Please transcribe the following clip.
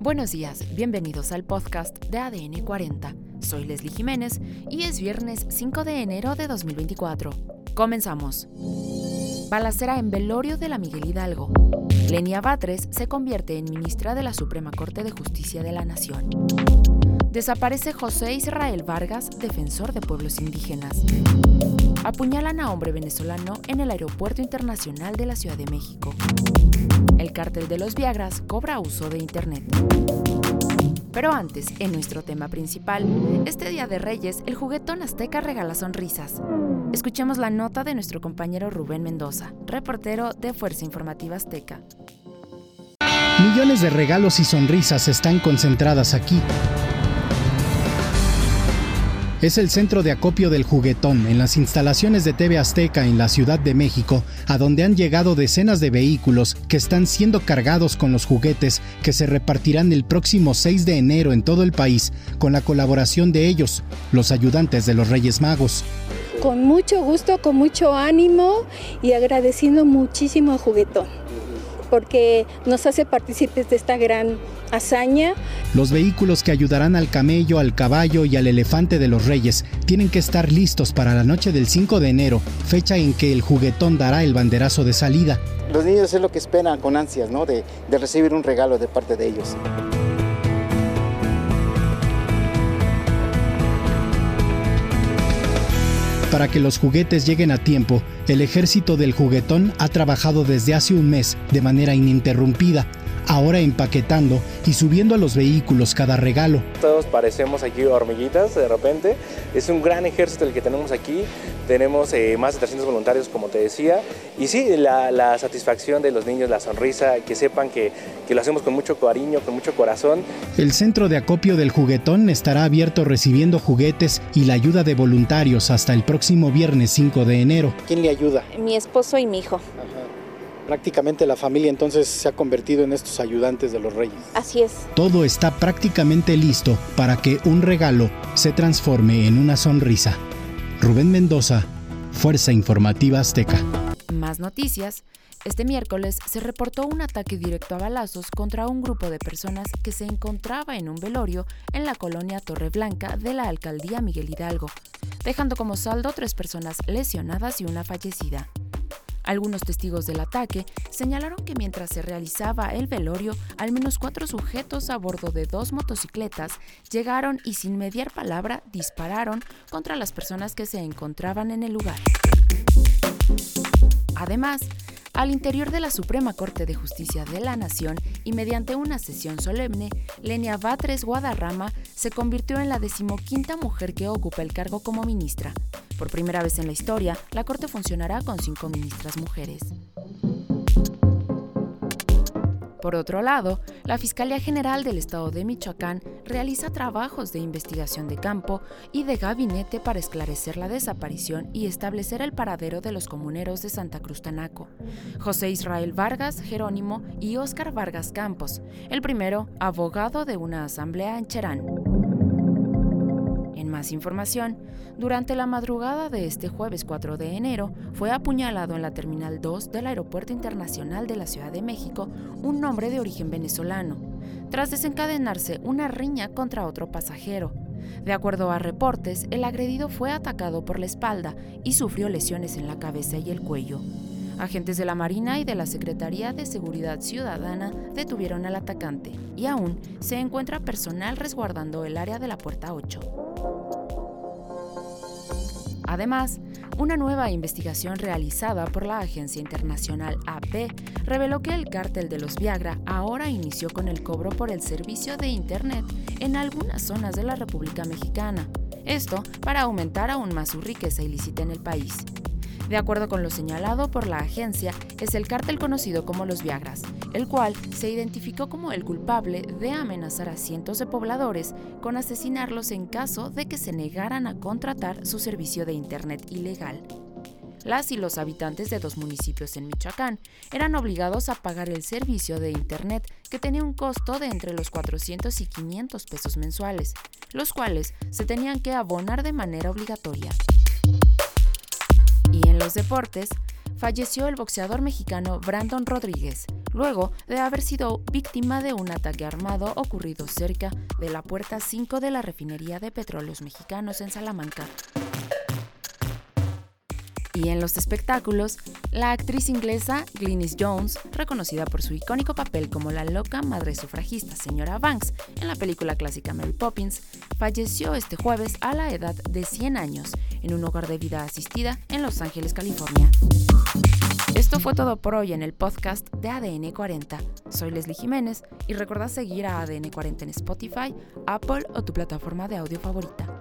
Buenos días, bienvenidos al podcast de ADN 40. Soy Leslie Jiménez y es viernes 5 de enero de 2024. Comenzamos. Balacera en velorio de la Miguel Hidalgo. Lenia Batres se convierte en ministra de la Suprema Corte de Justicia de la Nación. Desaparece José Israel Vargas, defensor de pueblos indígenas. Apuñalan a hombre venezolano en el Aeropuerto Internacional de la Ciudad de México. El cártel de los Viagras cobra uso de Internet. Pero antes, en nuestro tema principal, este Día de Reyes, el juguetón azteca regala sonrisas. Escuchemos la nota de nuestro compañero Rubén Mendoza, reportero de Fuerza Informativa Azteca. Millones de regalos y sonrisas están concentradas aquí es el centro de acopio del juguetón en las instalaciones de TV Azteca en la Ciudad de México, a donde han llegado decenas de vehículos que están siendo cargados con los juguetes que se repartirán el próximo 6 de enero en todo el país, con la colaboración de ellos, los ayudantes de los Reyes Magos. Con mucho gusto, con mucho ánimo y agradeciendo muchísimo a Juguetón porque nos hace partícipes de esta gran hazaña. Los vehículos que ayudarán al camello, al caballo y al elefante de los reyes tienen que estar listos para la noche del 5 de enero, fecha en que el juguetón dará el banderazo de salida. Los niños es lo que esperan con ansias, ¿no? De, de recibir un regalo de parte de ellos. Para que los juguetes lleguen a tiempo, el ejército del juguetón ha trabajado desde hace un mes de manera ininterrumpida ahora empaquetando y subiendo a los vehículos cada regalo. Todos parecemos aquí hormiguitas de repente. Es un gran ejército el que tenemos aquí. Tenemos eh, más de 300 voluntarios, como te decía. Y sí, la, satisfacción de los niños, la sonrisa, que sepan que, que lo hacemos con mucho cariño, con mucho corazón. El centro de acopio del juguetón estará abierto recibiendo juguetes y la ayuda de voluntarios hasta el próximo viernes 5 de enero. ¿Quién le ayuda? Mi esposo y mi hijo prácticamente la familia entonces se ha convertido en estos ayudantes de los reyes. Así es. Todo está prácticamente listo para que un regalo se transforme en una sonrisa. Rubén Mendoza, Fuerza Informativa Azteca. Más noticias. Este miércoles se reportó un ataque directo a balazos contra un grupo de personas que se encontraba en un velorio en la colonia Torreblanca de la alcaldía Miguel Hidalgo, dejando como saldo tres personas lesionadas y una fallecida. Algunos testigos del ataque señalaron que mientras se realizaba el velorio, al menos cuatro sujetos a bordo de dos motocicletas llegaron y sin mediar palabra dispararon contra las personas que se encontraban en el lugar. Además, al interior de la Suprema Corte de Justicia de la Nación y mediante una sesión solemne, Lenia Batres Guadarrama se convirtió en la decimoquinta mujer que ocupa el cargo como ministra. Por primera vez en la historia, la Corte funcionará con cinco ministras mujeres. Por otro lado, la Fiscalía General del Estado de Michoacán realiza trabajos de investigación de campo y de gabinete para esclarecer la desaparición y establecer el paradero de los comuneros de Santa Cruz Tanaco, José Israel Vargas Jerónimo y Óscar Vargas Campos, el primero abogado de una asamblea en Cherán más información, durante la madrugada de este jueves 4 de enero fue apuñalado en la Terminal 2 del Aeropuerto Internacional de la Ciudad de México un hombre de origen venezolano, tras desencadenarse una riña contra otro pasajero. De acuerdo a reportes, el agredido fue atacado por la espalda y sufrió lesiones en la cabeza y el cuello. Agentes de la Marina y de la Secretaría de Seguridad Ciudadana detuvieron al atacante y aún se encuentra personal resguardando el área de la Puerta 8. Además, una nueva investigación realizada por la agencia internacional AP reveló que el cártel de los Viagra ahora inició con el cobro por el servicio de Internet en algunas zonas de la República Mexicana. Esto para aumentar aún más su riqueza ilícita en el país. De acuerdo con lo señalado por la agencia, es el cártel conocido como los Viagras, el cual se identificó como el culpable de amenazar a cientos de pobladores con asesinarlos en caso de que se negaran a contratar su servicio de Internet ilegal. Las y los habitantes de dos municipios en Michoacán eran obligados a pagar el servicio de Internet que tenía un costo de entre los 400 y 500 pesos mensuales, los cuales se tenían que abonar de manera obligatoria. En los deportes, falleció el boxeador mexicano Brandon Rodríguez, luego de haber sido víctima de un ataque armado ocurrido cerca de la puerta 5 de la refinería de petróleos mexicanos en Salamanca. Y en los espectáculos, la actriz inglesa Glynis Jones, reconocida por su icónico papel como la loca madre sufragista señora Banks en la película clásica Mary Poppins, falleció este jueves a la edad de 100 años en un hogar de vida asistida en Los Ángeles, California. Esto fue todo por hoy en el podcast de ADN 40. Soy Leslie Jiménez y recuerda seguir a ADN 40 en Spotify, Apple o tu plataforma de audio favorita.